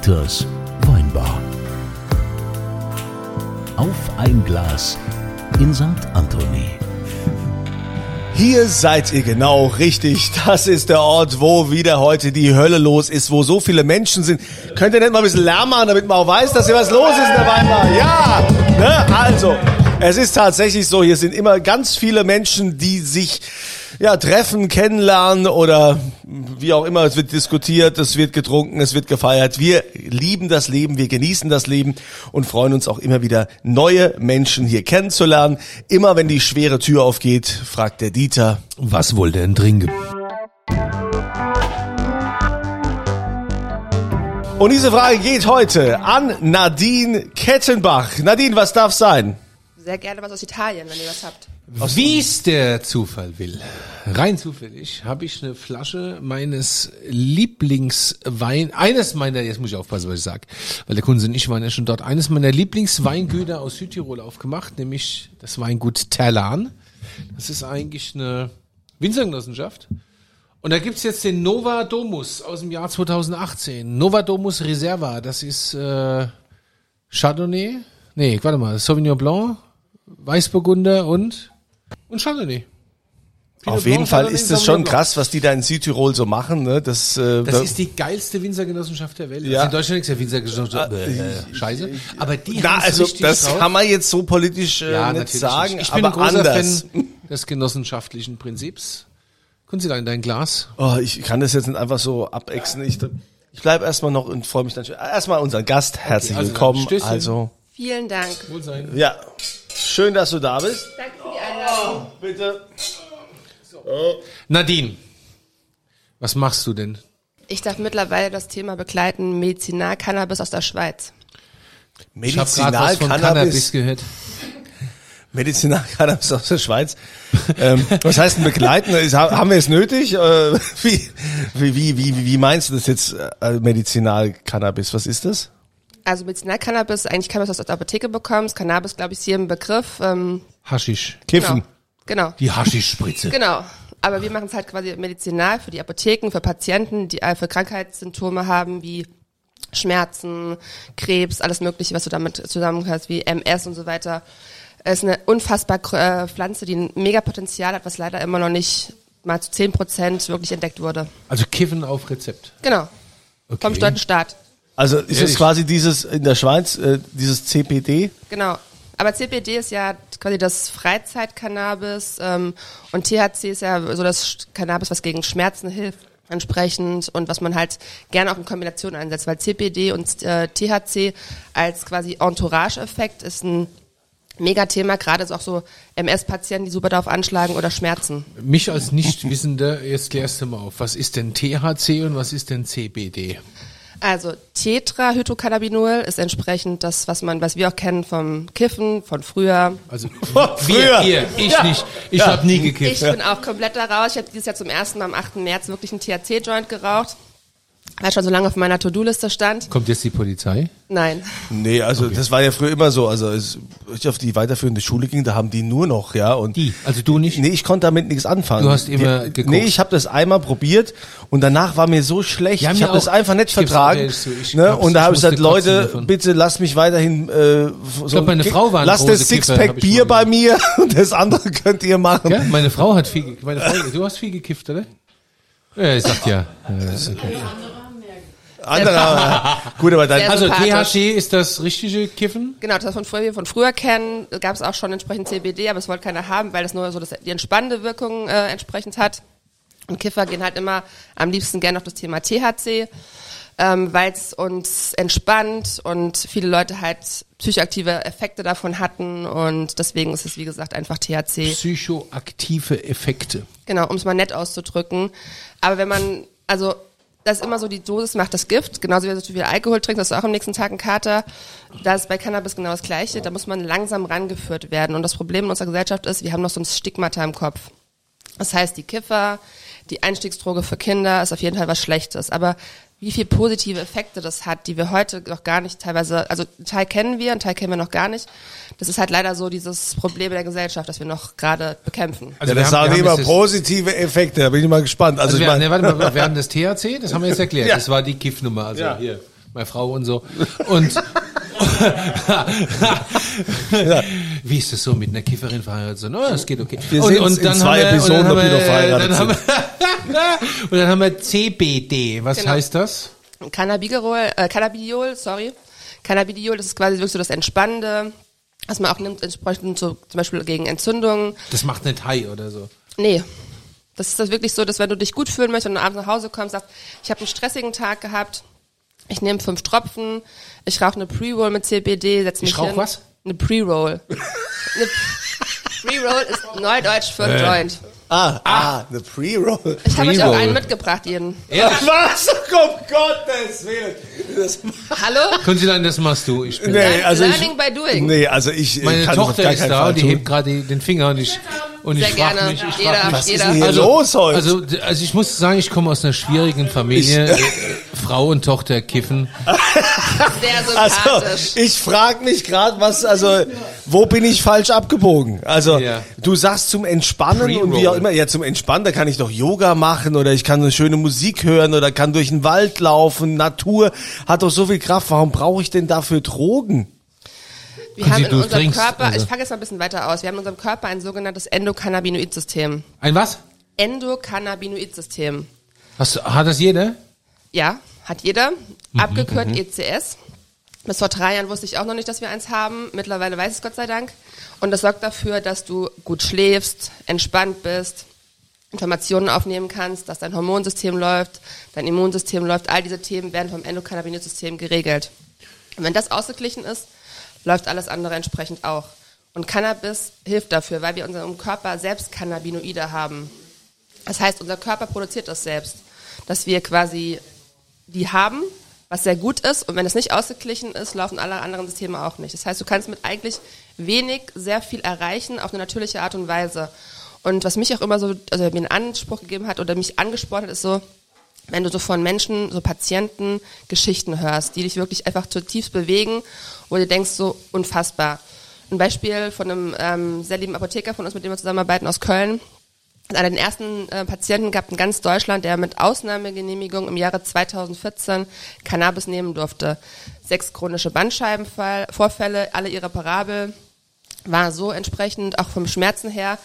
Dieters Weinbar. Auf ein Glas in St. Anthony. Hier seid ihr genau richtig. Das ist der Ort, wo wieder heute die Hölle los ist, wo so viele Menschen sind. Könnt ihr nicht mal ein bisschen Lärm machen, damit man auch weiß, dass hier was los ist in der Weinbar? Ja, ne? Also, es ist tatsächlich so, hier sind immer ganz viele Menschen, die sich ja, treffen, kennenlernen oder wie auch immer. Es wird diskutiert, es wird getrunken, es wird gefeiert. Wir lieben das Leben, wir genießen das Leben und freuen uns auch immer wieder, neue Menschen hier kennenzulernen. Immer wenn die schwere Tür aufgeht, fragt der Dieter, Was wohl denn trinken? Und diese Frage geht heute an Nadine Kettenbach. Nadine, was darf sein? Sehr gerne was aus Italien, wenn ihr was habt. Wie es der Zufall will. Rein zufällig habe ich eine Flasche meines Lieblingswein, eines meiner, jetzt muss ich aufpassen, was ich sage, weil der Kunde und ich waren ja schon dort, eines meiner Lieblingsweingüter aus Südtirol aufgemacht, nämlich das Weingut Terlan. Das ist eigentlich eine Winzergenossenschaft. Und da gibt's jetzt den Nova Domus aus dem Jahr 2018. Nova Domus Reserva, das ist äh, Chardonnay, nee, warte mal, Sauvignon Blanc, Weißburgunder und, und Chardonnay. Pinot Auf jeden Fall ist es schon krass, was die da in Südtirol so machen. Ne? Das, äh, Das da- ist die geilste Winzergenossenschaft der Welt. Ja. Also in Deutschland ist ja Winzergenossenschaft äh, scheiße. Aber die Na, also richtig das drauf. kann man jetzt so politisch äh, ja, nicht sagen, nicht. Ich bin aber ein großer anders. Fan des genossenschaftlichen Prinzips. Können Sie da in dein Glas? Oh, ich kann das jetzt nicht einfach so abexen. Ich, ich bleibe erstmal noch und freue mich dann schon. Erstmal unseren Gast, herzlich also dann willkommen. Also, Vielen Dank. Wohl sein. ja, schön, dass du da bist. Danke für die Einladung. Bitte. Nadine, was machst du denn? Ich darf mittlerweile das Thema begleiten, Medizinal-Cannabis aus der Schweiz. Medizinal-Cannabis gehört. Medizinal-Cannabis aus der Schweiz. ähm, was heißt denn begleiten? Ist, ha- haben wir es nötig? Äh, wie, wie, wie, wie, wie meinst du das jetzt, äh, Medizinal-Cannabis? Was ist das? Also Medizinal-Cannabis, eigentlich kann man das aus der Apotheke bekommen. Cannabis, glaube ich, ist hier im Begriff. Ähm, Haschisch. Kiffen. genau. Genau. Die Haschischspritze. Genau. Aber wir machen es halt quasi medizinal für die Apotheken, für Patienten, die äh, für Krankheitssymptome haben, wie Schmerzen, Krebs, alles Mögliche, was du damit zusammengehörst, wie MS und so weiter. Es ist eine unfassbar äh, Pflanze, die ein mega Potenzial hat, was leider immer noch nicht mal zu 10 Prozent wirklich entdeckt wurde. Also Kiffen auf Rezept. Genau. Vom stolzen Staat. Also ist es Ehrlich? quasi dieses in der Schweiz, äh, dieses CPD? Genau. Aber CBD ist ja quasi das Freizeitcannabis ähm, und THC ist ja so das Cannabis, was gegen Schmerzen hilft entsprechend und was man halt gerne auch in Kombination einsetzt, weil CBD und äh, THC als quasi Entourage-Effekt ist ein Megathema, gerade ist auch so MS-Patienten, die super darauf anschlagen oder Schmerzen. Mich als Nichtwissender, jetzt klärst du mal auf. Was ist denn THC und was ist denn CBD? Also Tetrahydrocannabinol ist entsprechend das, was man, was wir auch kennen vom Kiffen, von früher. Also früher. wir, ihr, ich Ja. nicht. Ich Ja. hab nie Ich gekifft. bin auch komplett da raus. Ich habe dieses Jahr zum ersten Mal am 8. März wirklich einen THC-Joint geraucht, weil schon so lange auf meiner To-Do-Liste stand. Kommt jetzt die Polizei? Nein. Nee, also das war ja früher immer so. Also als ich auf die weiterführende Schule ging, da haben die nur noch, ja. Und Die? Also du nicht? Nee, ich konnte damit nichts anfangen. Du hast immer Die- geguckt. Nee, ich habe das einmal probiert und danach war mir so schlecht. Ja, ich habe das einfach nicht Ich vertragen. zu, ich ne? Und da ich habe ich gesagt, Leute, davon. bitte lasst mich weiterhin äh, so glaub, meine Frau war Lasst das Sixpack ich Bier bei mir und das andere könnt ihr machen. Ja, meine Frau hat viel, meine Frau, du hast viel gekifft, oder? Ja, ich sag ja. Okay. Andere, gut, aber dann Sehr Also. THC ist das richtige Kiffen? Genau, das von früher, wir von früher kennen, gab es auch schon entsprechend CBD, aber es wollte keiner haben, weil das nur so das, die entspannende Wirkung äh, entsprechend hat. Und Kiffer gehen halt immer am liebsten gerne auf das Thema THC, ähm, weil es uns entspannt und viele Leute halt psychoaktive Effekte davon hatten und deswegen ist es wie gesagt einfach THC. Psychoaktive Effekte. Genau, um es mal nett auszudrücken. Aber wenn man, also das ist immer so, die Dosis macht das Gift. Genauso wie du zu viel Alkohol trinkst, hast du auch am nächsten Tag einen Kater. Da ist bei Cannabis genau das Gleiche. Da muss man langsam rangeführt werden. Und das Problem in unserer Gesellschaft ist, wir haben noch so ein Stigmata im Kopf. Das heißt, die Kiffer, die Einstiegsdroge für Kinder ist auf jeden Fall was Schlechtes. Aber wie viel positive Effekte das hat, die wir heute noch gar nicht teilweise, also einen Teil kennen wir, einen Teil kennen wir noch gar nicht. Das ist halt leider so dieses Problem der Gesellschaft, das wir noch gerade bekämpfen. Also ja, das haben- sagen immer positive Effekte, da bin ich mal gespannt. Also, Also ich wir, ne, warte mal, wir haben das THC, das haben wir jetzt erklärt. Ja. Das war die Kiffnummer. Also Ja. hier. meine Frau und so. Und wie ist das so mit einer Kifferin verheiratet? So, no, das geht okay. Wir und, sehen's in zwei wir- Episoden, dann ob haben die noch wir- verheiratet dann haben wir- Und dann haben wir CBD. Was Genau. heißt das? Cannabigerol, äh, Cannabidiol, sorry. Cannabidiol, das ist quasi wirklich so das Entspannende, was man auch nimmt, entsprechend so, zum Beispiel gegen Entzündungen. Das macht nicht High oder so. Nee. Das ist das wirklich so, dass wenn du dich gut fühlen möchtest und abends nach Hause kommst, sagst, ich habe einen stressigen Tag gehabt, ich nehme fünf Tropfen, ich rauche eine Pre-Roll mit CBD, setze mich Ich rauch hin. was? Eine Pre-Roll. eine Pre-Roll ist Neudeutsch für Äh. Joint. Ah, ah, eine Pre-Roll. Ich habe euch auch einen mitgebracht, jeden. Ehrlich? Was? Um Gottes Willen. Das, Hallo? Konsulan, das machst du. Ich bin nee, also Learning ich, by doing. Nee, also ich Meine Tochter ist da, die tun. hebt gerade den Finger und ich und ich Sehr frage gerne. mich, ich Jeder, frage mich, Was ist denn hier also, los heute? Also, also ich muss sagen, ich komme aus einer schwierigen Familie. Äh, Frau und Tochter kiffen. Sehr Also, sympathisch. ich frage mich gerade, was, also, wo bin ich falsch abgebogen? Also, Ja. du sagst zum Entspannen und wie auch immer, ja, zum Entspannen, da kann ich doch Yoga machen oder ich kann eine schöne Musik hören oder kann durch den Wald laufen. Natur hat doch so viel Kraft. Warum brauche ich denn dafür Drogen? Wir haben in unserem trinkst, Körper, also- ich fange jetzt mal ein bisschen weiter aus, wir haben in unserem Körper ein sogenanntes Endokannabinoid-System. Ein was? Endokannabinoid-System. Hat das jeder? Ja, hat jeder. Mhm, Abgekürzt ECS. Bis vor drei Jahren wusste ich auch noch nicht, dass wir eins haben. Mittlerweile weiß ich es Gott sei Dank. Und das sorgt dafür, dass du gut schläfst, entspannt bist, Informationen aufnehmen kannst, dass dein Hormonsystem läuft, dein Immunsystem läuft. All diese Themen werden vom Endokannabinoid-System geregelt. Und wenn das ausgeglichen ist, läuft alles andere entsprechend auch. Und Cannabis hilft dafür, weil wir in unserem Körper selbst Cannabinoide haben. Das heißt, unser Körper produziert das selbst, dass wir quasi die haben, was sehr gut ist. Und wenn es nicht ausgeglichen ist, laufen alle anderen Systeme auch nicht. Das heißt, du kannst mit eigentlich wenig sehr viel erreichen auf eine natürliche Art und Weise. Und was mich auch immer so, also mir einen Anspruch gegeben hat oder mich angesprochen hat, ist so, wenn du so von Menschen, so Patienten Geschichten hörst, die dich wirklich einfach zutiefst bewegen, wo du denkst, so unfassbar. Ein Beispiel von einem ähm, sehr lieben Apotheker von uns, mit dem wir zusammenarbeiten aus Köln, einer der ersten äh, Patienten gehabt in ganz Deutschland, der mit Ausnahmegenehmigung im Jahre 2014 Cannabis nehmen durfte. Sechs chronische Bandscheibenvorfälle, alle irreparabel, war so entsprechend auch vom Schmerzen her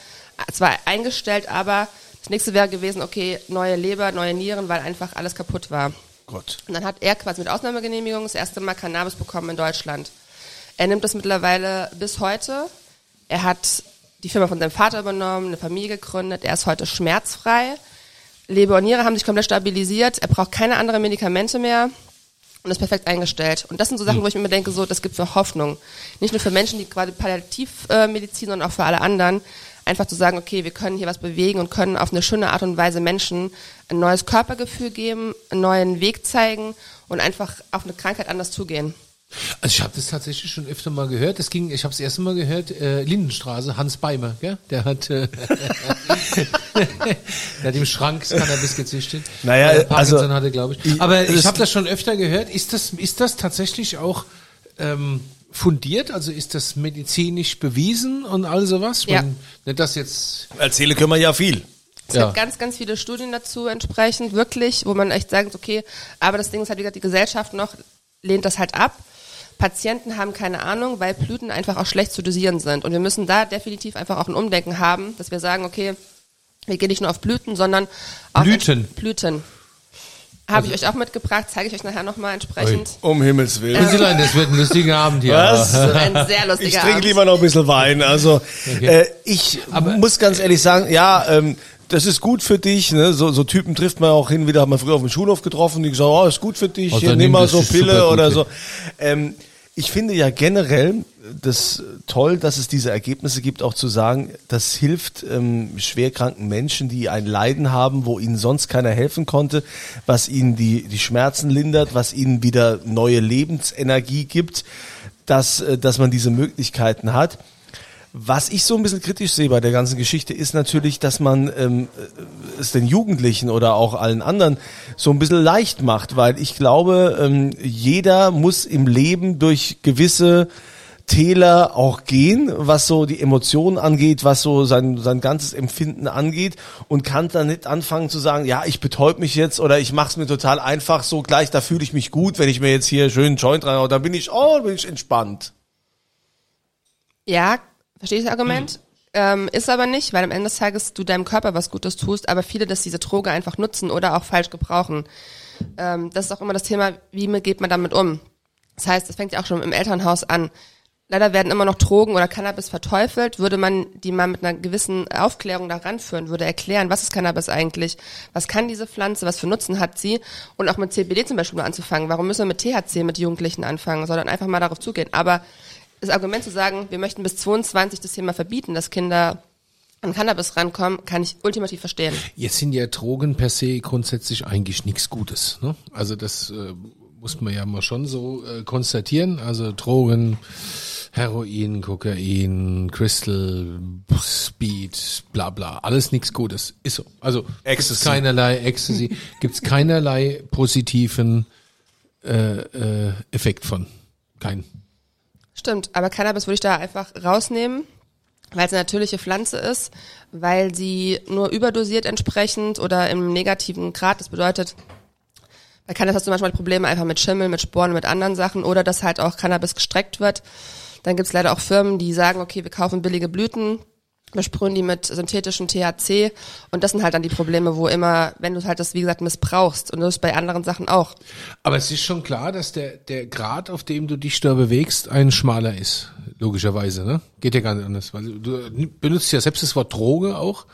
zwar eingestellt, aber das nächste wäre gewesen, okay, neue Leber, neue Nieren, weil einfach alles kaputt war. Gott. Und dann hat er quasi mit Ausnahmegenehmigung das erste Mal Cannabis bekommen in Deutschland. Er nimmt das mittlerweile bis heute. Er hat die Firma von seinem Vater übernommen, eine Familie gegründet. Er ist heute schmerzfrei. Leber und Niere haben sich komplett stabilisiert. Er braucht keine anderen Medikamente mehr und ist perfekt eingestellt. Und das sind so Sachen, wo ich mir immer denke, so, das gibt mir Hoffnung. Nicht nur für Menschen, die gerade Palliativmedizin, sondern auch für alle anderen. Einfach zu sagen, okay, wir können hier was bewegen und können auf eine schöne Art und Weise Menschen ein neues Körpergefühl geben, einen neuen Weg zeigen und einfach auf eine Krankheit anders zugehen. Also ich habe das tatsächlich schon öfter mal gehört. Das ging, ich habe das erste Mal gehört, äh, Lindenstraße, Hans Beimer, gell? Der hat, äh, der hat im Schrank das Cannabis gezüchtet. Naja, Parkinson also- hatte, glaube ich. Ich- Aber ich das- habe das schon öfter gehört. Ist das, ist das tatsächlich auch ähm, fundiert? Also ist das medizinisch bewiesen und all sowas? Ja. Man, nicht das jetzt. Erzähle können wir ja viel. Es Ja. gibt ganz, ganz viele Studien dazu entsprechend, wirklich, wo man echt sagt, okay, aber das Ding ist halt, wie gesagt, die Gesellschaft noch lehnt das halt ab. Patienten haben keine Ahnung, weil Blüten einfach auch schlecht zu dosieren sind. Und wir müssen da definitiv einfach auch ein Umdenken haben, dass wir sagen, okay, wir gehen nicht nur auf Blüten, sondern auf Blüten? Blüten. Habe ich euch auch mitgebracht, zeige ich euch nachher nochmal entsprechend. Um Himmels Willen. Konsulein, das wird ein lustiger Abend hier. Was? Ein sehr Ich lustiger trinke Abend. lieber noch ein bisschen Wein. Also Okay. äh, ich Aber- muss ganz ehrlich sagen, ja, ähm, das ist gut für dich. Ne? So, so Typen trifft man auch hin wieder, hat man früher auf dem Schulhof getroffen, die gesagt, oh, ist gut für dich, Also hier, nimm mal so Pille oder so. Ähm, ich finde ja generell das toll, dass es diese Ergebnisse gibt, auch zu sagen, das hilft ähm, schwerkranken Menschen, die ein Leiden haben, wo ihnen sonst keiner helfen konnte, was ihnen die, die Schmerzen lindert, was ihnen wieder neue Lebensenergie gibt, dass, äh, dass man diese Möglichkeiten hat. Was ich so ein bisschen kritisch sehe bei der ganzen Geschichte ist natürlich, dass man ähm, äh, es den Jugendlichen oder auch allen anderen so ein bisschen leicht macht, weil ich glaube, ähm, jeder muss im Leben durch gewisse Täler auch gehen, was so die Emotionen angeht, was so sein, sein ganzes Empfinden angeht und kann dann nicht anfangen zu sagen, ja, ich betäub mich jetzt oder ich mach's mir total einfach so gleich, da fühle ich mich gut, wenn ich mir jetzt hier schön einen Joint rein, da bin ich, oh, bin ich entspannt. Ja, verstehe ich das Argument. Ähm, ist aber nicht, weil am Ende des Tages du deinem Körper was Gutes tust, aber viele das diese Droge einfach nutzen oder auch falsch gebrauchen. Ähm, das ist auch immer das Thema, wie geht man damit um? Das heißt, das fängt ja auch schon im Elternhaus an. Leider werden immer noch Drogen oder Cannabis verteufelt. Würde man die mal mit einer gewissen Aufklärung da ranführen, würde erklären, was ist Cannabis eigentlich, was kann diese Pflanze, was für Nutzen hat sie und auch mit CBD zum Beispiel mal anzufangen. Warum müssen wir mit THC mit Jugendlichen anfangen, sondern einfach mal darauf zugehen. Aber das Argument zu sagen, wir möchten bis 22 das Thema verbieten, dass Kinder an Cannabis rankommen, kann ich ultimativ verstehen. Jetzt sind ja Drogen per se grundsätzlich eigentlich nichts Gutes. Ne? Also das äh, muss man ja mal schon so äh, konstatieren. Also Drogen, Heroin, Kokain, Crystal, Speed, bla bla, alles nichts Gutes. Ist so. Also gibt's Ecstasy. keinerlei Ecstasy, gibt's keinerlei positiven äh, äh, Effekt von. Kein. Stimmt, aber Cannabis würde ich da einfach rausnehmen, weil es eine natürliche Pflanze ist, weil sie nur überdosiert entsprechend oder im negativen Grad, das bedeutet, bei Cannabis hast du manchmal Probleme einfach mit Schimmel, mit Sporen, mit anderen Sachen oder dass halt auch Cannabis gestreckt wird. Dann gibt's leider auch Firmen, die sagen, okay, wir kaufen billige Blüten, besprühen die mit synthetischem THC und das sind halt dann die Probleme, wo immer, wenn du halt das, wie gesagt, missbrauchst und das ist bei anderen Sachen auch. Aber es ist schon klar, dass der, der Grad, auf dem du dich da bewegst, ein schmaler ist. Logischerweise, ne? Geht ja gar nicht anders. Weil du benutzt ja selbst das Wort Droge auch.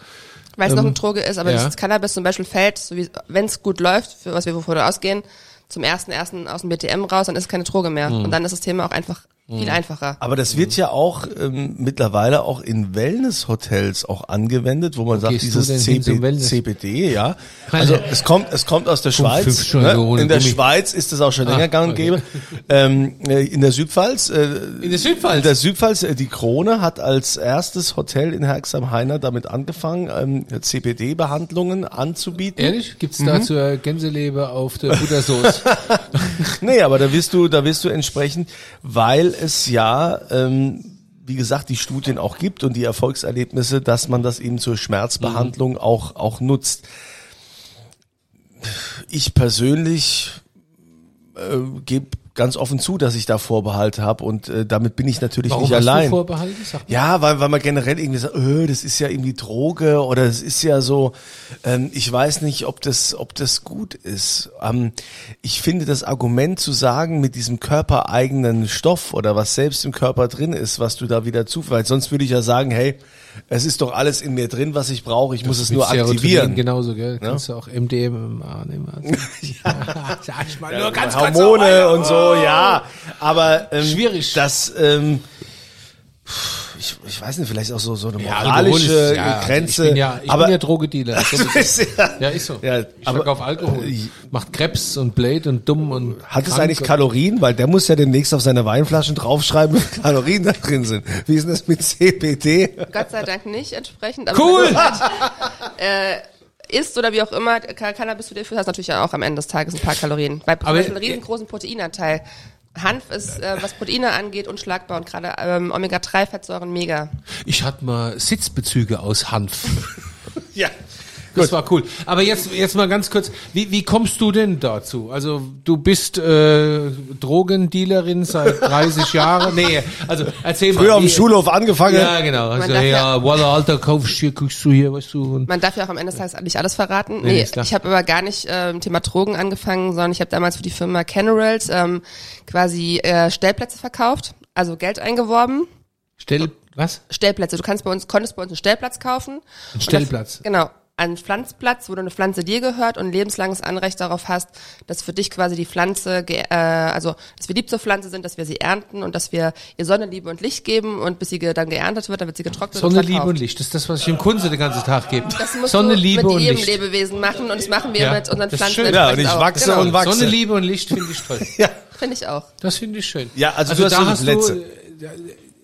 weil es noch Ähm, eine Droge ist, aber ja. das Cannabis zum Beispiel fällt, so wenn es gut läuft, für was wir wovon wir ausgehen, zum ersten ersten aus dem BTM raus, dann ist es keine Droge mehr. Mhm. Und dann ist das Thema auch einfach viel einfacher. Aber das wird ja auch ähm, mittlerweile auch in Wellness-Hotels auch angewendet, wo man sagt, gehst du dieses CB? CBD, ja. Also es kommt, es kommt aus der Schweiz. ohne In der Gummi. Schweiz ist das auch schon Ah, länger gang und okay. gäbe. Ähm, äh, in der Südpfalz, äh, In der Südpfalz? in der Südpfalz, äh, die Krone hat als erstes Hotel in Herxheim-Heiner damit angefangen, ähm, CBD-Behandlungen anzubieten. Ehrlich? Gibt's Mhm. dazu äh, Gänseleber auf der Buttersoße? Nee, aber da wirst du, da wirst du entsprechend, weil es ja, ähm, wie gesagt, die Studien auch gibt und die Erfolgserlebnisse, dass man das eben zur Schmerzbehandlung auch, auch nutzt. Ich persönlich äh, gebe ganz offen zu, dass ich da Vorbehalte habe und äh, damit bin ich natürlich Warum nicht hast allein. du Vorbehalte? Ja, weil, weil man generell irgendwie sagt, öh, das ist ja irgendwie Droge oder das ist ja so, ähm, ich weiß nicht, ob das, ob das gut ist. Ähm, ich finde das Argument zu sagen, mit diesem körpereigenen Stoff oder was selbst im Körper drin ist, was du da wieder zu, weil sonst würde ich ja sagen, hey, es ist doch alles in mir drin, was ich brauche, ich muss es nur Serotonin aktivieren. Genauso, gell? Kannst du auch MDMA nehmen. Also. ja, sag ich mal nur ganz kurz Hormone noch und so, ja. Aber ähm, Schwierig. Das, ähm, ich, ich weiß nicht, vielleicht auch so, so eine Ja, moralische ist- ja, Grenze. Ich bin ja, ich aber bin ja Drogedealer. ist ja, Ja, ist so. Ja, ich aber- verkaufe Alkohol. Macht Krebs und Blade und dumm und hat es eigentlich Kalorien? Weil der muss ja demnächst auf seine Weinflaschen draufschreiben, wie viele Kalorien da drin sind. Wie ist denn das mit CBD? Gott sei Dank nicht entsprechend. Aber Cool! du halt, äh, isst oder wie auch immer, Ca- Cannabis zu dir führst, hast natürlich ja auch am Ende des Tages ein paar Kalorien. Bei Aber- Aber, einen riesengroßen Proteinanteil. Hanf ist, äh, was Proteine angeht, unschlagbar und gerade ähm, Omega-3-Fettsäuren mega. Ich hatte mal Sitzbezüge aus Hanf. Ja. Das war cool. Aber jetzt, jetzt mal ganz kurz, wie, wie kommst du denn dazu? Also du bist äh, Drogendealerin seit 30 Jahren. Nee, also erzähl mal. Früher auf dem wie- Schulhof angefangen. Ja, genau. Also, ja, ja- Walla, Alter, kaufst hier, guckst du hier, weißt du. Und Man darf ja auch am Ende des Tages nicht alles verraten. Nee, Nee, ich habe aber gar nicht äh, im Thema Drogen angefangen, sondern ich habe damals für die Firma Canerals ähm, quasi äh, Stellplätze verkauft, also Geld eingeworben. stell, was? Stellplätze. Du kannst bei uns, konntest bei uns einen Stellplatz kaufen. Ein Stellplatz. Das, genau. Ein Pflanzplatz, wo du eine Pflanze dir gehört und ein lebenslanges Anrecht darauf hast, dass für dich quasi die Pflanze, ge- äh, also dass wir lieb zur Pflanze sind, dass wir sie ernten und dass wir ihr Sonne, Liebe und Licht geben und bis sie ge dann geerntet wird, dann wird sie getrocknet Sonne, und Liebe und Licht. Das ist das, was ich im Kunze den ganzen Tag gebe. Das musst Sonne, du Liebe mit und jedem Licht. Lebewesen machen und das machen wir Ja, mit unseren das ist Pflanzen schön. Ja, und ich auch. wachse genau. und wachse. Sonne, Liebe und Licht finde ich toll. Ja. Finde ich auch. Das finde ich schön. Ja, also du hast so die Plätze. Du, äh,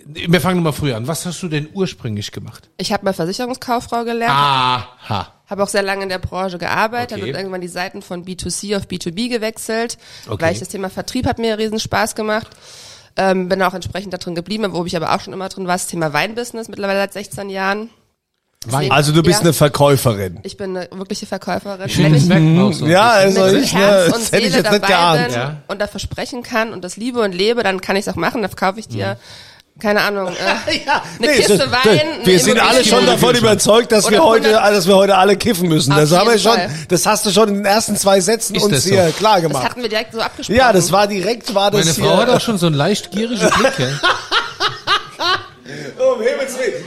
wir fangen mal früher an. Was hast du denn ursprünglich gemacht? Ich habe mal Versicherungskauffrau gelernt, Aha. habe auch sehr lange in der Branche gearbeitet, Okay. habe irgendwann die Seiten von B2C auf B2B gewechselt, Okay. weil ich das Thema Vertrieb hat mir riesen Spaß gemacht. Ähm, bin auch entsprechend da drin geblieben, wo ich aber auch schon immer drin war, das Thema Weinbusiness, mittlerweile seit 16 Jahren. Wein. Also du bist Ja. eine Verkäuferin. Ich bin eine wirkliche Verkäuferin. Ich das merkt man auch so. Ja, also mit ich, Herz ne, und das hätte ich Seele jetzt nicht dabei geahnt. bin Ja. und da versprechen kann und das liebe und lebe, dann kann ich es auch machen. Da verkaufe ich dir, keine Ahnung, äh, Ja, eine nee, Kiste so- Wein. Wir eine sind alle schon davon überzeugt, dass wir heute, 100 dass wir heute alle kiffen müssen. Auf Das haben wir schon, Fall. das hast du schon in den ersten zwei Sätzen Ist uns das so? hier klar Das gemacht. hatten wir direkt so abgesprochen. Ja, das war direkt, war das Meine hier. Frau hat auch schon so einen leicht gierigen Blick. Ja? Oh, um Himmels Willen.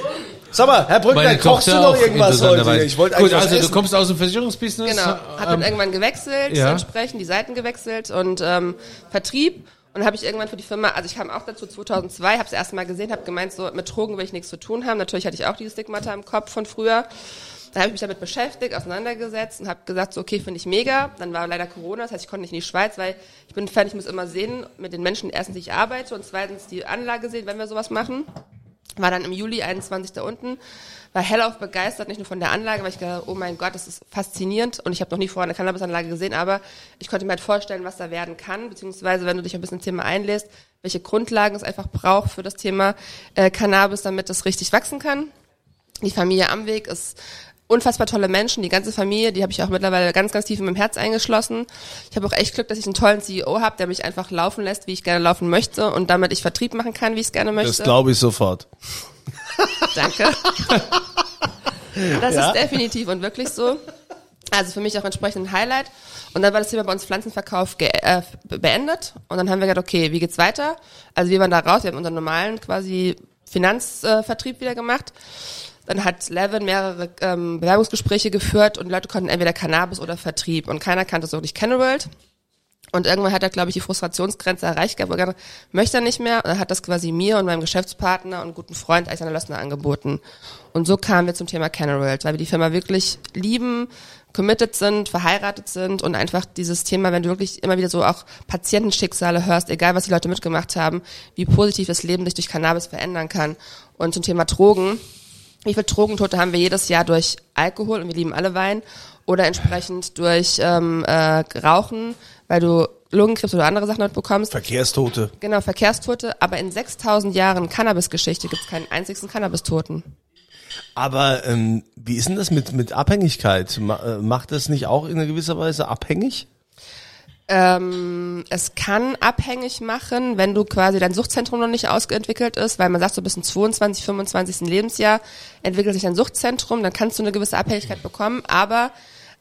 Sag mal, Herr Brückner, Meine kochst du noch irgendwas heute? interessanterweise. Ich wollte Gut, also du essen. kommst aus dem Versicherungsbusiness. Genau. Hab dann ähm, irgendwann gewechselt, ja. entsprechend die Seiten gewechselt und ähm, Vertrieb. Und habe ich irgendwann für die Firma, also ich kam auch dazu 2002, habe es erst mal gesehen, habe gemeint, so mit Drogen will ich nichts zu tun haben. Natürlich hatte ich auch diese Stigmata im Kopf von früher. Da habe ich mich damit beschäftigt, auseinandergesetzt und habe gesagt, so okay, finde ich mega. Dann war leider Corona, das heißt, ich konnte nicht in die Schweiz, weil ich bin Fan, ich muss immer sehen mit den Menschen, erstens, die ich arbeite und zweitens die Anlage sehen, wenn wir sowas machen. War dann im Juli 21 da unten, war hellauf begeistert, nicht nur von der Anlage, weil ich gedacht, oh mein Gott, das ist faszinierend. Und ich habe noch nie vorher eine Cannabisanlage gesehen, aber ich konnte mir halt vorstellen, was da werden kann, beziehungsweise wenn du dich ein bisschen Thema einlässt, welche Grundlagen es einfach braucht für das Thema äh, Cannabis, damit es richtig wachsen kann. Die Familie Amweg ist unfassbar tolle Menschen, die ganze Familie, die habe ich auch mittlerweile ganz, ganz tief in meinem Herz eingeschlossen. Ich habe auch echt Glück, dass ich einen tollen CEO habe, der mich einfach laufen lässt, wie ich gerne laufen möchte und damit ich Vertrieb machen kann, wie ich es gerne möchte. Das glaube ich sofort. Danke. Das Ja. ist definitiv und wirklich so. Also für mich auch entsprechend ein Highlight. Und dann war das Thema bei uns Pflanzenverkauf äh, beendet. Und dann haben wir gedacht, okay, wie geht's weiter? Also wir waren da raus, wir haben unseren normalen quasi Finanzvertrieb äh, wieder gemacht. Dann hat Levin mehrere ähm, Bewerbungsgespräche geführt und Leute konnten entweder Cannabis oder Vertrieb. Und keiner kannte so wirklich Kenneworld. Und irgendwann hat er, glaube ich, die Frustrationsgrenze erreicht gehabt, er gesagt möchte er nicht mehr. Und er hat das quasi mir und meinem Geschäftspartner und guten Freund Alexander Lössner angeboten. Und so kamen wir zum Thema Cannerworld, weil wir die Firma wirklich lieben, committed sind, verheiratet sind und einfach dieses Thema, wenn du wirklich immer wieder so auch Patientenschicksale hörst, egal was die Leute mitgemacht haben, wie positiv das Leben sich durch Cannabis verändern kann. Und zum Thema Drogen, wie viele Drogentote haben wir jedes Jahr durch Alkohol und wir lieben alle Wein oder entsprechend durch ähm, äh, Rauchen, weil du Lungenkrebs oder andere Sachen dort bekommst. Verkehrstote. Genau, Verkehrstote, aber in 6000 Jahren Cannabis-Geschichte gibt es keinen einzigen Cannabis-Toten. Aber ähm, wie ist denn das mit, mit Abhängigkeit? Äh, macht das nicht auch in einer gewisser Weise abhängig? Ähm, es kann abhängig machen, wenn du quasi dein Suchtzentrum noch nicht ausgeentwickelt ist, weil man sagt, so bis zum 22, 25. Lebensjahr entwickelt sich dein Suchtzentrum, dann kannst du eine gewisse Abhängigkeit bekommen, aber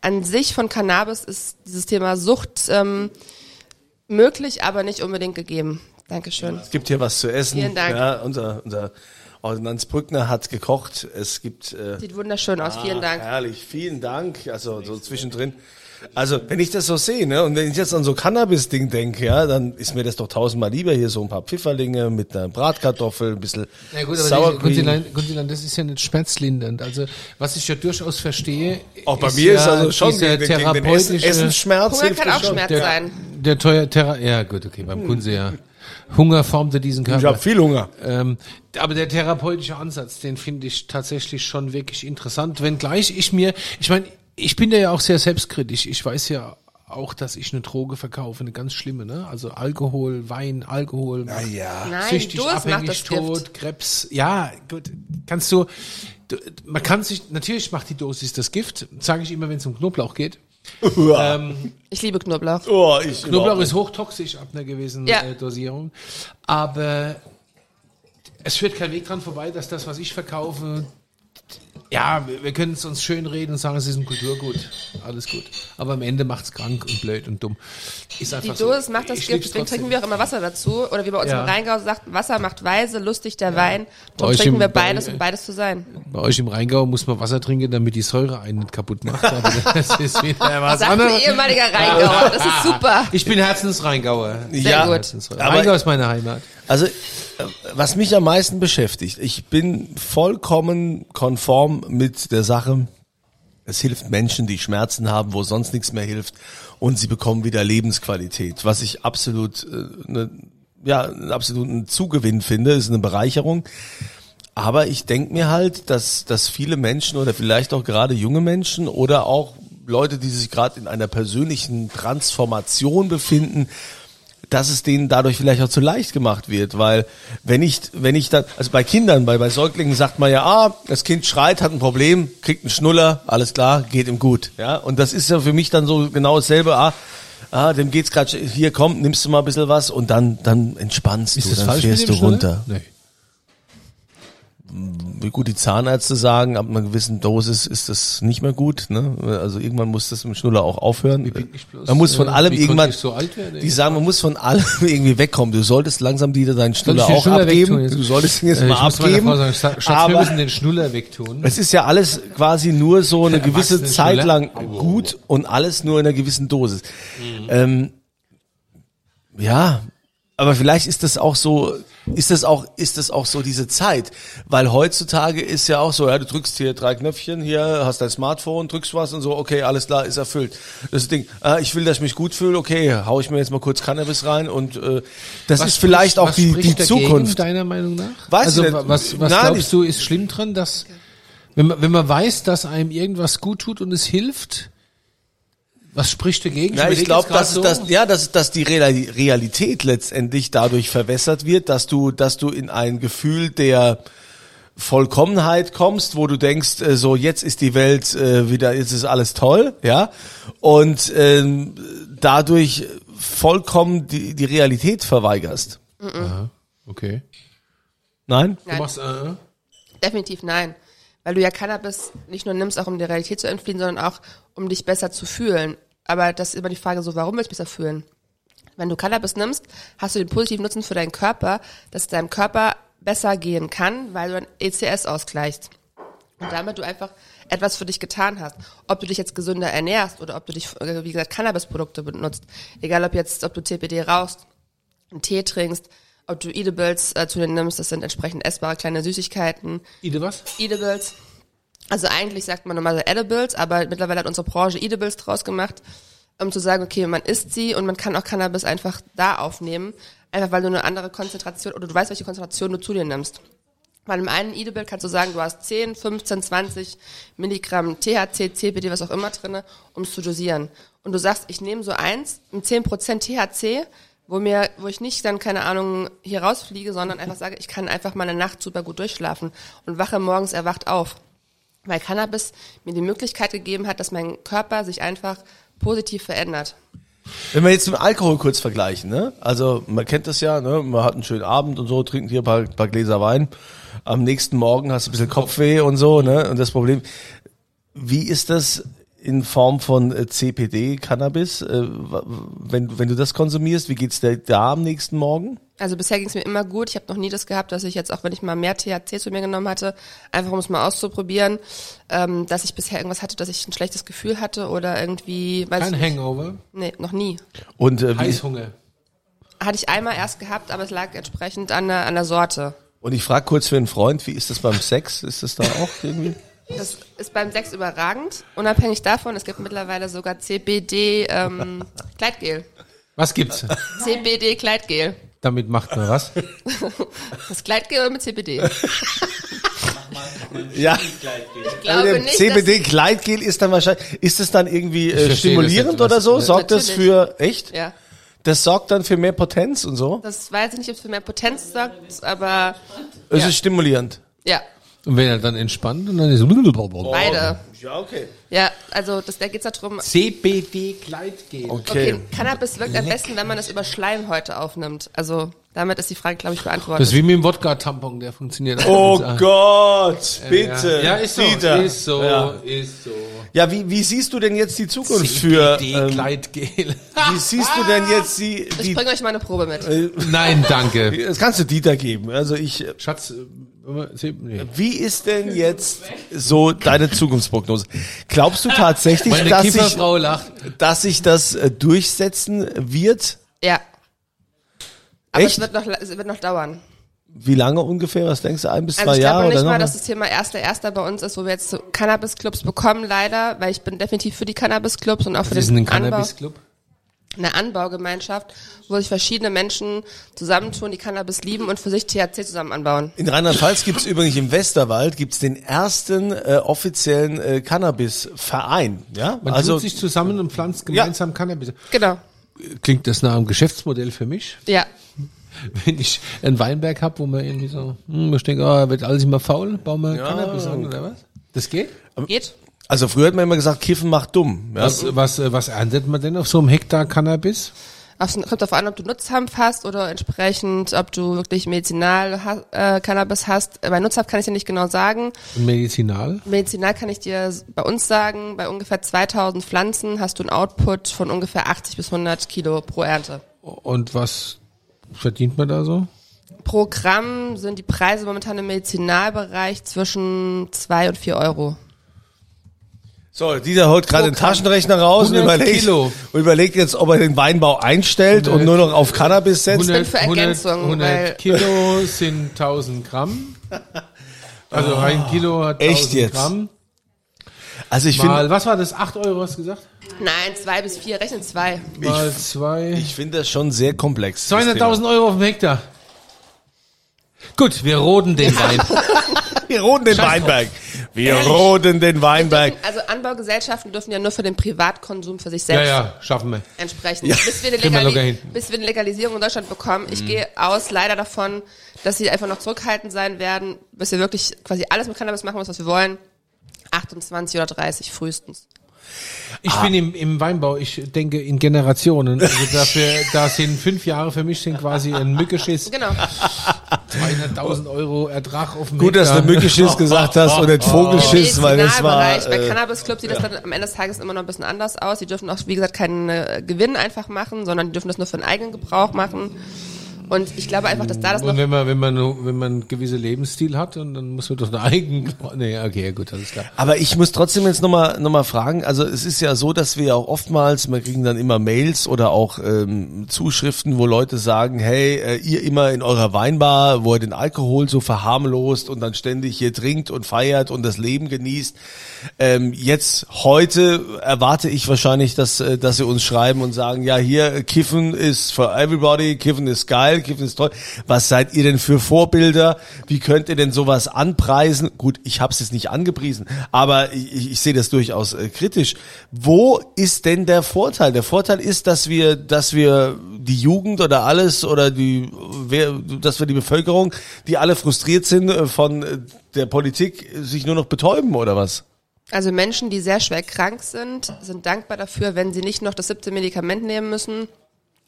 an sich von Cannabis ist dieses Thema Sucht ähm, möglich, aber nicht unbedingt gegeben. Dankeschön. Es gibt hier was zu essen. Vielen Dank. Ja, unser, unser Ordnanz Brückner hat gekocht. Es gibt äh, Sieht wunderschön aus, vielen Ah, Dank. Herrlich, vielen Dank. Also so zwischendrin. Also wenn ich das so sehe, ne, und wenn ich jetzt an so Cannabis-Ding denke, ja, dann ist mir das doch tausendmal lieber hier so ein paar Pfifferlinge mit einer Bratkartoffel, ein bisschen Ja gut, aber. Gunzilan, Gunzilan, das ist ja nicht schmerzlindernd. Also was ich ja durchaus verstehe, Auch bei mir ist ja also schon dieser gegen, gegen den Essen, therapeutische, Essensschmerz. Hunger kann auch schon. Schmerz der, sein. der teuer, Thera ja gut, okay, beim Kunze ja. Hunger formte diesen Ich habe Körper. viel Hunger. Ähm, aber der therapeutische Ansatz, den finde ich tatsächlich schon wirklich interessant. Wenngleich ich mir, ich meine, ich bin da ja auch sehr selbstkritisch. Ich weiß ja auch, dass ich eine Droge verkaufe, eine ganz schlimme, ne? Also Alkohol, Wein, Alkohol, macht ja. Nein, süchtig, abhängig, tot, Krebs. Ja, gut. Kannst du, du, man kann sich, natürlich macht die Dosis das Gift, sage ich immer, wenn es um Knoblauch geht. Ähm, Ich liebe Knoblauch. Oh, ich Knoblauch ist hochtoxisch ab einer gewissen Ja. äh, Dosierung. Aber es führt kein Weg dran vorbei, dass das, was ich verkaufe, ja, wir, wir können es uns schön reden und sagen, es ist ein Kulturgut. Alles gut. Aber am Ende macht's krank und blöd und dumm. Ist einfach Die Dosis macht das Gift, deswegen trotzdem. trinken wir auch immer Wasser dazu. Oder wie bei uns Ja. im Rheingau sagt, Wasser macht weise, lustig der Wein. Bei Darum trinken im- wir bei- beides, um beides zu sein. Bei euch im Rheingau muss man Wasser trinken, damit die Säure einen nicht kaputt macht. Aber das ist wieder was Sagt ein anderes. ehemaliger Rheingauer, das ist super. Ich bin Herzensrheingauer. Ja, gut. Herzensrheingauer. Aber- Rheingau ist meine Heimat. Also, was mich am meisten beschäftigt, ich bin vollkommen konform mit der Sache, es hilft Menschen, die Schmerzen haben, wo sonst nichts mehr hilft und sie bekommen wieder Lebensqualität, was ich absolut äh, ne, ja, einen absoluten Zugewinn finde, ist eine Bereicherung. Aber ich denke mir halt, dass, dass viele Menschen oder vielleicht auch gerade junge Menschen oder auch Leute, die sich gerade in einer persönlichen Transformation befinden, dass es denen dadurch vielleicht auch zu leicht gemacht wird, weil wenn ich, wenn ich dann, also bei Kindern, bei, bei Säuglingen sagt man ja, ah, das Kind schreit, hat ein Problem, kriegt einen Schnuller, alles klar, geht ihm gut, ja, und das ist ja für mich dann so genau dasselbe, ah, ah, dem geht's gerade, hier komm, nimmst du mal ein bisschen was und dann, dann entspannst Ist du, das dann fährst du runter. Nee. Wie gut die Zahnärzte sagen, ab einer gewissen Dosis ist das nicht mehr gut, ne, also irgendwann muss das dem Schnuller auch aufhören. Man muss von äh, allem irgendwann, so werden? die sagen, man muss von allem irgendwie wegkommen. Du solltest langsam wieder deinen Schnuller auch Schnuller abgeben. Du solltest ihn jetzt Äh, mal ich muss meiner abgeben. Sagen, Schatz, wir aber müssen den Schnuller wegtun. es ist ja alles quasi nur so eine gewisse Zeit lang gut und alles nur in einer gewissen Dosis. Ähm, ja, aber vielleicht ist das auch so, ist das auch, ist das auch so diese Zeit, weil heutzutage ist ja auch so, ja, du drückst hier drei Knöpfchen, hier hast dein Smartphone, drückst was und so, okay, alles klar, ist erfüllt. Das Ding, ah, ich will, dass ich mich gut fühle, okay, hau ich mir jetzt mal kurz Cannabis rein und äh, das ist vielleicht spricht- auch was die, die dagegen, Zukunft. deiner Meinung nach? Weiß also ich nicht. was, was Nein, glaubst ich- du ist schlimm dran, dass wenn man, wenn man weiß, dass einem irgendwas gut tut und es hilft, was spricht dagegen? Ja, ich glaube, dass, so. dass, ja, dass, dass die Real- Realität letztendlich dadurch verwässert wird, dass du, dass du in ein Gefühl der Vollkommenheit kommst, wo du denkst, äh, so jetzt ist die Welt äh, wieder, jetzt ist alles toll, ja, und ähm, dadurch vollkommen die, die Realität verweigerst. okay. Nein? Du machst äh, Definitiv nein. Weil du ja Cannabis nicht nur nimmst, auch um der Realität zu entfliehen, sondern auch, um dich besser zu fühlen. Aber das ist immer die Frage so, warum willst du besser fühlen? Wenn du Cannabis nimmst, hast du den positiven Nutzen für deinen Körper, dass es deinem Körper besser gehen kann, weil du ein ECS ausgleichst. Und damit du einfach etwas für dich getan hast. Ob du dich jetzt gesünder ernährst oder ob du dich, äh, wie gesagt, Cannabisprodukte benutzt. Egal ob jetzt, ob du CBD rauchst, einen Tee trinkst, ob du Edibles äh, zu dir nimmst, das sind entsprechend essbare kleine Süßigkeiten. Ide was? Edibles. Also eigentlich sagt man normalerweise Edibles, aber mittlerweile hat unsere Branche Edibles draus gemacht, um zu sagen, okay, man isst sie und man kann auch Cannabis einfach da aufnehmen, einfach weil du eine andere Konzentration oder du weißt, welche Konzentration du zu dir nimmst. Weil im einen Edible kannst du sagen, du hast 10, 15, 20 Milligramm THC, CBD, was auch immer drinne, um es zu dosieren. Und du sagst, ich nehme so eins, ein 10% THC, wo mir, wo ich nicht dann, keine Ahnung, hier rausfliege, sondern einfach sage, ich kann einfach mal eine Nacht super gut durchschlafen und wache morgens erwacht auf. Weil Cannabis mir die Möglichkeit gegeben hat, dass mein Körper sich einfach positiv verändert. Wenn wir jetzt mit Alkohol kurz vergleichen, ne? Also man kennt das ja, ne? Man hat einen schönen Abend und so, trinkt hier ein paar, paar Gläser Wein. Am nächsten Morgen hast du ein bisschen Kopfweh und so, ne? Und das Problem, wie ist das in Form von äh, CPD, Cannabis? Äh, wenn, wenn du das konsumierst, wie geht's dir da am nächsten Morgen? Also bisher ging es mir immer gut. Ich habe noch nie das gehabt, dass ich jetzt, auch wenn ich mal mehr THC zu mir genommen hatte, einfach um es mal auszuprobieren, ähm, dass ich bisher irgendwas hatte, dass ich ein schlechtes Gefühl hatte oder irgendwie, weiß Kein ich nicht. Hangover. Nee, noch nie. Und äh, wie, Heißhunger. Hatte ich einmal erst gehabt, aber es lag entsprechend an der, an der Sorte. und ich frage kurz für einen Freund, wie ist das beim Sex? Ist das da auch irgendwie? Das ist beim Sex überragend. Unabhängig davon, es gibt mittlerweile sogar CBD ähm, Kleidgel. Was gibt's? CBD Kleidgel. Damit macht man was? Das Kleidgel mit CBD. Ja. Ich glaube Also nicht, CBD Gleitgel ist dann wahrscheinlich, ist es dann irgendwie äh, verstehe stimulierend das jetzt, oder was- so? Sorgt das Natürlich. für echt? dass, ja. Das sorgt dann für mehr Potenz und so? Das weiß ich nicht, ob es für mehr Potenz sorgt, aber Es Ja. ist stimulierend. ja, Und wenn er dann entspannt und dann ist beide. Ja, okay. Ja, also das, da geht's darum, CBD Kleidgel. Okay. okay, Cannabis wirkt am besten, wenn man es über Schleimhäute aufnimmt. Also damit ist die Frage, glaube ich, beantwortet. Das ist wie mit dem Wodka-Tampon, der funktioniert. Oh. Gott, bitte. Ja, ist so, Dieter. ist so, Ja, ist so. ja wie, wie siehst du denn jetzt die Zukunft für, CBD ähm, wie siehst du denn jetzt die, ich die bringe euch mal eine Probe mit. Nein, danke. das kannst du Dieter geben. Also ich, äh, Schatz, äh. Wie ist denn jetzt so deine Zukunftsprognose? Glaubst du tatsächlich, dass sich, dass sich das äh, durchsetzen wird? Ja. Aber Echt? es wird noch, es wird noch dauern. Wie lange ungefähr? Was denkst du? Ein bis Also zwei ich Jahre glaube oder nicht mal, dass das Thema erster erster bei uns ist, wo wir jetzt so Cannabis-Clubs bekommen, leider, weil ich bin definitiv für die Cannabis-Clubs und auch für sind den ein Anbau. Cannabis-Club. Eine Anbaugemeinschaft, wo sich verschiedene Menschen zusammentun, die Cannabis lieben und für sich THC zusammen anbauen. In Rheinland-Pfalz gibt es übrigens im Westerwald gibt's den ersten äh, offiziellen äh, Cannabis-Verein. Ja, Man also tut sich zusammen und pflanzt gemeinsam Cannabis. Genau. klingt das nach einem Geschäftsmodell für mich. Ja, Wenn ich einen Weinberg hab, wo man irgendwie so, hm, ich denke, oh, wird alles immer faul, bauen wir Cannabis an oder was? Das geht? geht. Also früher hat man immer gesagt, Kiffen macht dumm. Ja? Was, was, äh, was erntet man denn auf so einem Hektar Cannabis? Aufs, kommt darauf an, ob du Nutzhanf hast oder entsprechend, ob du wirklich Medizinal äh, Cannabis hast. Bei Nutzhanf kann ich dir nicht genau sagen. Medizinal? Medizinal kann ich dir bei uns sagen, bei ungefähr 2000 Pflanzen hast du einen Output von ungefähr 80 bis 100 Kilo pro Ernte. Und was verdient man da so? Pro Gramm sind die Preise momentan im Medizinalbereich zwischen 2 und 4 Euro. So, dieser holt gerade den. Taschenrechner raus und 100 überlegt, Kilo. und überlegt jetzt, ob er den Weinbau einstellt 100 und nur noch auf Cannabis setzt. bin für Ergänzung, 100 weil- Kilo sind 1000 Gramm. Also ein Kilo hat 1000 echt jetzt? Gramm. Also ich Mal, finde, was war das? 8 Euro hast du gesagt? Nein, 2 bis 4, rechne 2. Mal zwei. ich finde das schon sehr komplex. das 200.000 Euro auf dem Hektar. Gut, wir roden den Wein. Wir roden den Weinberg. Wir roden den Weinberg. Also Anbaugesellschaften dürfen ja nur für den Privatkonsum für sich ja, selbst ja, schaffen wir. entsprechen. Bis, wir wir bis wir eine Legalisierung in Deutschland bekommen. Ich gehe aus leider davon, dass sie einfach noch zurückhaltend sein werden, bis wir wirklich quasi alles mit Cannabis machen, was wir wollen. 28 oder 30 frühestens. Ich Ah. bin im, im Weinbau, ich denke in Generationen. Also dafür, da sind fünf Jahre für mich sind quasi ein Mückeschiss. Genau. 200.000 Euro Ertrag auf dem Gut, dass du Hektar. Mückeschiss gesagt hast und nicht Vogelschiss, weil das war... Medizinalbereich. Bei Äh, Cannabis Club sieht das dann am Ende des Tages immer noch ein bisschen anders aus. Die dürfen auch, wie gesagt, keinen äh, Gewinn einfach machen, sondern die dürfen das nur für den eigenen Gebrauch machen. Und ich glaube einfach, dass da das noch Und wenn man, wenn man, wenn man einen gewissen Lebensstil hat, und dann muss man doch eine eigen, nee, okay, gut, alles klar. Aber ich muss trotzdem jetzt nochmal noch mal fragen, also es ist ja so, dass wir ja auch oftmals, wir kriegen dann immer Mails oder auch ähm, Zuschriften, wo Leute sagen, hey, äh, ihr immer in eurer Weinbar, wo ihr den Alkohol so verharmlost und dann ständig hier trinkt und feiert und das Leben genießt. Ähm, jetzt, heute erwarte ich wahrscheinlich, dass, äh, dass sie uns schreiben und sagen, ja, hier, Kiffen ist for everybody, Kiffen ist geil, Kiffen ist toll. Was seid ihr denn für Vorbilder? Wie könnt ihr denn sowas anpreisen? Gut, ich habe es jetzt nicht angepriesen, aber ich, ich, sehe das durchaus äh, kritisch. Wo ist denn der Vorteil? Der Vorteil ist, dass wir, dass wir die Jugend oder alles oder die, wer, dass wir die Bevölkerung, die alle frustriert sind äh, von äh, der Politik, sich nur noch betäuben oder was? Also Menschen, die sehr schwer krank sind, sind dankbar dafür, wenn sie nicht noch das siebte Medikament nehmen müssen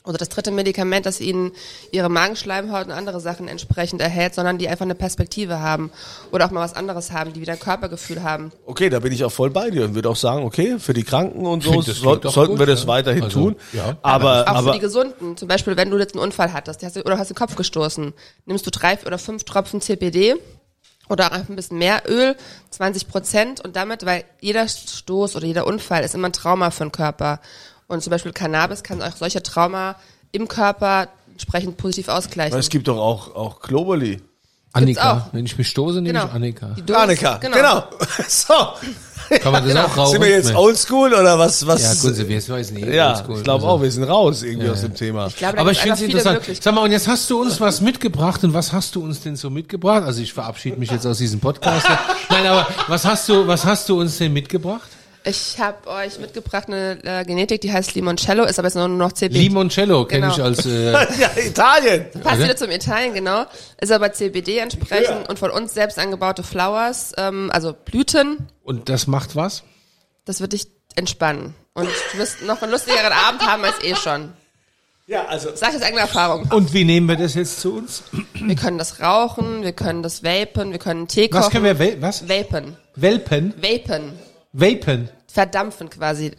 oder das dritte Medikament, das ihnen ihre Magenschleimhaut und andere Sachen entsprechend erhält, sondern die einfach eine Perspektive haben oder auch mal was anderes haben, die wieder ein Körpergefühl haben. Okay, da bin ich auch voll bei dir und würde auch sagen, okay, für die Kranken und so soll, sollten gut, wir das ja. weiterhin Also, tun. ja. Aber, Auch für aber die Gesunden, zum Beispiel, wenn du jetzt einen Unfall hattest hast du- oder hast den Kopf gestoßen, nimmst du drei oder fünf Tropfen CBD oder auch einfach ein bisschen mehr Öl, 20 Prozent und damit, weil jeder Stoß oder jeder Unfall ist immer ein Trauma für den Körper. Und zum Beispiel Cannabis kann auch solche Trauma im Körper entsprechend positiv ausgleichen. es gibt doch auch, auch Globally. Annika, auch. wenn ich mich stoße, nehme genau. ich Annika. Die Dosis, Annika, genau. So. Kann man das auch rauchen? Sind wir jetzt oldschool oder was? was Ja, gut, wir weiß nicht. ja, oldschool. ich glaube Also- auch, wir sind raus irgendwie aus dem Thema. Ich glaube, da Aber ich finde es interessant. Sag mal, und jetzt hast du uns was mitgebracht und was hast du uns denn so mitgebracht? Also ich verabschiede mich jetzt aus diesem Podcast. Nein, aber was hast du, was hast du uns denn mitgebracht? Ich habe euch mitgebracht eine äh, Genetik, die heißt Limoncello, ist aber jetzt nur noch CBD. Limoncello kenne Genau. ich als äh, Ja, Italien. Passt wieder zum Italien, genau. Ist aber CBD entsprechend und von uns selbst angebaute Flowers, ähm, also Blüten. und das macht was? Das wird dich entspannen. Und du wirst noch einen lustigeren Abend haben als eh schon. Ja, also Sag aus eigener Erfahrung. Und wie nehmen wir das jetzt zu uns? Wir können das rauchen, wir können das vapen, wir können Tee kochen. Was können wir wel was? Vapen. Welpen? Vapen. Vapen. Verdampfen quasi.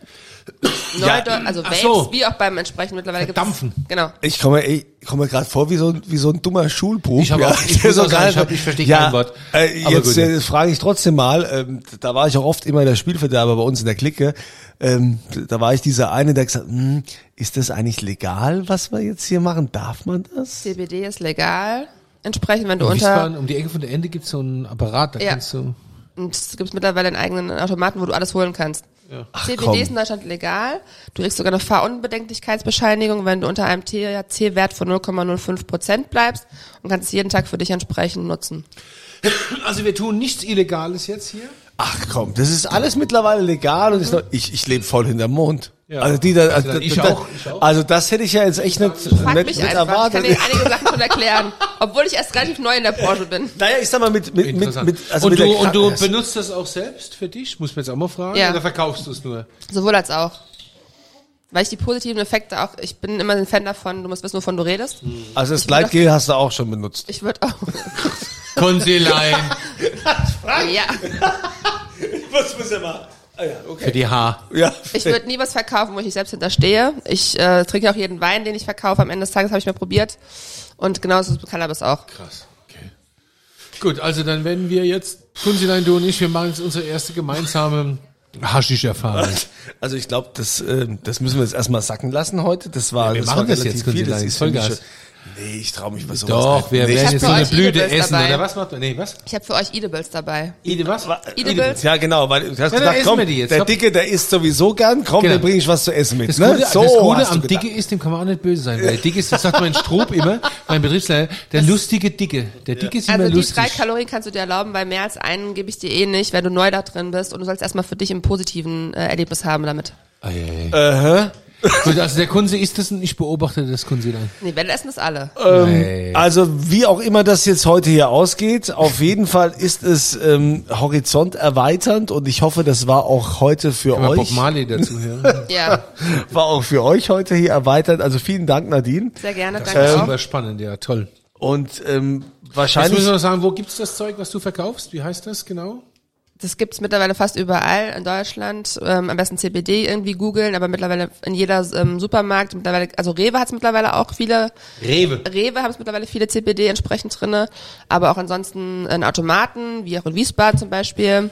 Ja, Neudeutsch, also ach Vapes, so. wie auch beim entsprechenden mittlerweile gibt's- Verdampfen. Genau. ich komme ich komme mir gerade vor wie so ein wie so ein dummer Schulbuch. Ich habe auch- ich muss auch sagen, ich hab- ich verstehe ja, kein Wort. Äh, Aber jetzt gut. äh, frage ich trotzdem mal. Ähm, da war ich auch oft immer der Spielverderber bei uns in der Clique. Ähm, da war ich dieser eine, der gesagt, hm, ist das eigentlich legal, was wir jetzt hier machen? Darf man das? CBD ist legal. Entsprechend, wenn du In unter Wiesbaden, um die Ecke von der Ende gibt's so einen Apparat, da Ja. kannst du. Und es gibt mittlerweile einen eigenen Automaten, wo du alles holen kannst. Ach, CBD komm. ist in Deutschland legal. Du kriegst sogar eine Fahrunbedenklichkeitsbescheinigung, wenn du unter einem THC-Wert von 0,05 Prozent bleibst und kannst es jeden Tag für dich entsprechend nutzen. Also wir tun nichts Illegales jetzt hier. Ach komm, das ist alles mittlerweile legal und ist noch, ich, ich lebe voll hinterm Mond. Also die da, also, ich da- auch, ich auch. also das hätte ich ja jetzt echt nicht, Frag nicht, mich nicht einfach. erwartet. Ich kann dir einige Sachen schon erklären. Obwohl ich erst relativ neu in der Branche bin. Naja, ich sag mal mit mit mit, mit also und, mit du, und du benutzt das auch selbst für dich? Muss man jetzt auch mal fragen. Ja. Oder verkaufst du es nur? Sowohl als auch. Weil ich die positiven Effekte auch, ich bin immer ein Fan davon, du musst wissen, wovon du redest. also das Gleitgel hast du auch schon benutzt. Ich würde auch, Konsilein ja, Was muss er mal? Ah, ja, okay. für die Haar. Ja. ich würde nie was verkaufen, wo ich nicht selbst hinterstehe. Ich äh, trinke auch jeden Wein, den ich verkaufe. Am Ende des Tages habe ich mal probiert. Und genauso ist es mit Cannabis auch. Krass. Okay. Gut, also dann werden wir jetzt, Kunzilein, du und ich, wir machen jetzt unsere erste gemeinsame Haschisch-Erfahrung. Also ich glaube, das, ähm, das müssen wir jetzt erstmal sacken lassen heute. Das war, Ja, wir das machen war das relativ jetzt, viel. Das Kunzilein, ist für mich Vollgas. schon- Nee, ich traue mich bei sowas Doch, nicht. wir werden jetzt so eine Blüte Edibles essen, dabei. oder was macht? Nee, was? Ich habe für euch Edibles dabei. Ede, was? Edibles? Ja, genau, weil du hast gedacht, essen komm, die der Komm. Dicke, der isst sowieso gern, komm, Genau. dann bringe ich was zu essen mit. Das ne? Gute, so das Gute am. Dicke ist, dem kann man auch nicht böse sein. Weil der Dicke ist, das sagt mein Strob immer, mein Betriebsleiter, der lustige Dicke. Der Dicke ist immer Also die lustig. drei Kalorien kannst du dir erlauben, weil mehr als einen gebe ich dir eh nicht, wenn du neu da drin bist und du sollst erstmal für dich ein positiven äh, Erlebnis haben damit. Ei, ei, ei. Aha. Gut, also der Kunze isst das und ich beobachte das Kunzilein. Nee, wenn essen es alle. Ähm, Also wie auch immer das jetzt heute hier ausgeht, auf jeden Fall ist es ähm, Horizont erweiternd und ich hoffe, das war auch heute für Kann man Bob euch, Marley dazu hören. Ja, war auch für euch heute hier erweiternd. Also vielen Dank, Nadine. sehr gerne, Das danke ist super spannend, ja, toll. Und ähm, Jetzt wahrscheinlich müssen wir noch sagen, wo gibt's das Zeug, was du verkaufst? Wie heißt das genau? Das gibt's mittlerweile fast überall in Deutschland. Ähm, am besten CBD irgendwie googeln, aber mittlerweile in jeder ähm, Supermarkt, mittlerweile, also Rewe hat's mittlerweile auch viele, Rewe. Rewe haben es mittlerweile viele CBD entsprechend drinne, aber auch ansonsten in Automaten, wie auch in Wiesbaden zum Beispiel.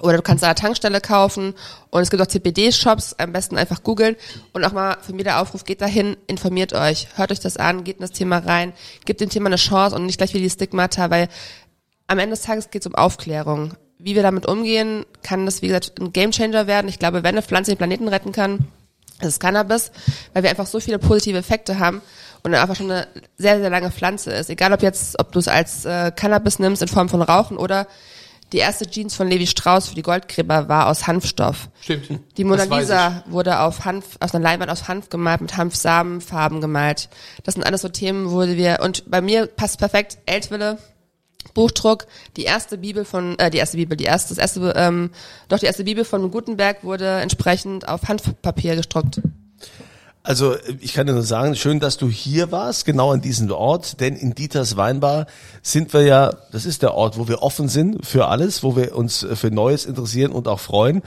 Oder du kannst an der Tankstelle kaufen und es gibt auch CBD-Shops, am besten einfach googeln und auch mal für mich der Aufruf, geht dahin, informiert euch, hört euch das an, geht in das Thema rein, gebt dem Thema eine Chance und nicht gleich wie die Stigmata, weil am Ende des Tages geht es um Aufklärung. Wie wir damit umgehen, kann das, wie gesagt, ein Gamechanger werden. Ich glaube, wenn eine Pflanze den Planeten retten kann, ist es Cannabis, weil wir einfach so viele positive Effekte haben und einfach schon eine sehr, sehr lange Pflanze ist. Egal ob jetzt, ob du es als äh, Cannabis nimmst in Form von Rauchen oder die erste Jeans von Levi Strauss für die Goldgräber war aus Hanfstoff. Stimmt. Die Mona Lisa wurde auf Hanf, auf einer Leinwand aus Hanf gemalt, mit Hanfsamenfarben gemalt. Das sind alles so Themen, wo wir, und bei mir passt perfekt Eltville, Buchdruck, die erste Bibel von, äh, die erste Bibel, die erste, das erste, ähm, doch die erste Bibel von Gutenberg wurde entsprechend auf Hanfpapier gedruckt. Also ich kann dir nur sagen, schön, dass du hier warst, genau an diesem Ort, denn in Dieters Weinbar sind wir ja, das ist der Ort, wo wir offen sind für alles, wo wir uns für Neues interessieren und auch freuen,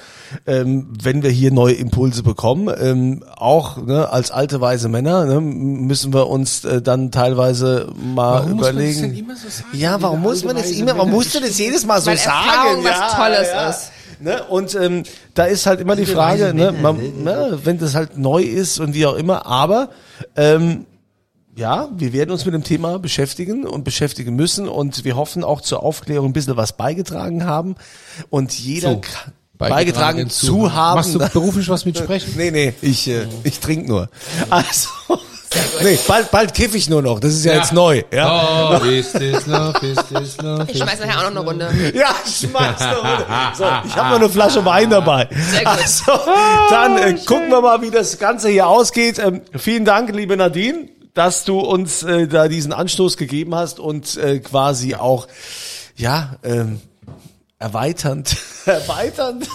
ähm, wenn wir hier neue Impulse bekommen. Ähm, auch ne, als alte weise Männer ne, müssen wir uns äh, dann teilweise mal Warum muss man das überlegen. denn immer so sagen? Ja, warum muss man das immer, warum musst du das jedes Mal so Weil sagen? Erfahrung was Tolles ist. Ne? Und ähm, da ist halt immer die Frage, ne, man, ne, wenn das halt neu ist und wie auch immer, aber ähm, ja, wir werden uns mit dem Thema beschäftigen und beschäftigen müssen und wir hoffen auch zur Aufklärung ein bisschen was beigetragen haben und jeder So, ka- beigetragen, zu haben. Machst du beruflich was mit Sprechen? Nee, nee, ich, äh, ich trinke nur. Also, nee, bald, bald kiff ich nur noch. Das ist ja, jetzt neu. Ja, Oh, ist this love, ist this love. Ich schmeiß nachher auch noch eine Runde. ja schmeiß eine Runde. So, ich habe noch eine Flasche Wein dabei. Sehr gut. Also, dann äh, gucken wir mal, wie das Ganze hier ausgeht. Ähm, vielen Dank, liebe Nadine, dass du uns äh, da diesen Anstoß gegeben hast und äh, quasi auch, ja, ähm, erweiternd, erweiternd.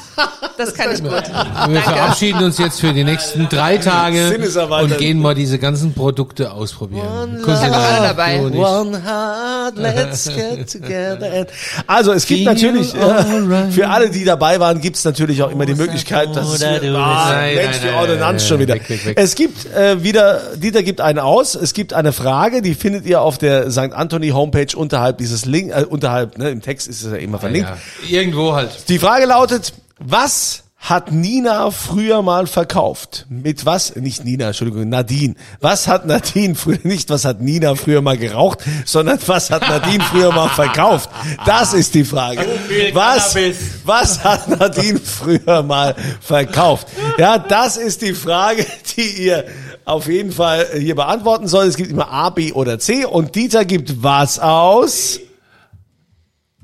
Das kann ich gut. Wir verabschieden uns jetzt für die nächsten drei Tage und gehen mal diese ganzen Produkte ausprobieren. Dabei. One heart, let's get together. Also es gibt natürlich, äh, für alle, die dabei waren, gibt es natürlich auch immer die Möglichkeit, dass es ah, Nein, Mensch, nein, die nein, schon wieder. weg, weg, weg. Es gibt äh, wieder, Dieter gibt eine aus, es gibt eine Frage, die findet ihr auf der St. Anthony Homepage unterhalb dieses Link, äh, unterhalb, ne, im Text ist es ja immer verlinkt. Ja, irgendwo halt. Die Frage lautet, was hat Nina früher mal verkauft? Mit was? Nicht Nina, Entschuldigung, Nadine. Was hat Nadine früher, nicht was hat Nina früher mal geraucht, sondern was hat Nadine früher mal verkauft? Das ist die Frage. Was, was hat Nadine früher mal verkauft? Ja, das ist die Frage, die ihr auf jeden Fall hier beantworten sollt. Es gibt immer A, B oder C und Dieter gibt was aus?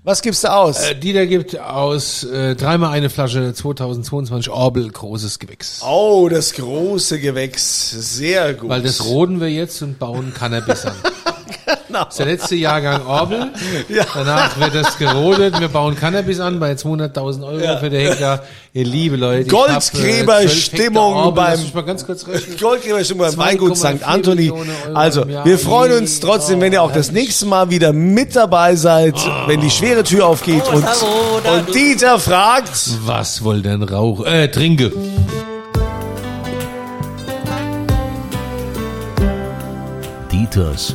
Was gibst du aus? Äh, Dieter gibt aus äh, dreimal eine Flasche 2022 Orbel großes Gewächs. oh, das große Gewächs. Sehr gut. Weil das roden wir jetzt und bauen Cannabis an. Genau. Das ist der letzte Jahrgang Orbel. Ja. Danach wird das gerodet. Wir bauen Cannabis an bei 200.000 Euro Ja. für den Hektar. Ihr liebe Leute. äh, Goldgräberstimmung 12 Hektar Orbel. beim-. Goldgeberstimmung beim 2,4 Weingut St. Anthony. Also, wir freuen uns trotzdem, wenn ihr auch das nächste Mal wieder mit dabei seid, wenn die schwere Tür aufgeht und, und Dieter fragt, Was wohl denn Rauch? Äh, trinke. Dieters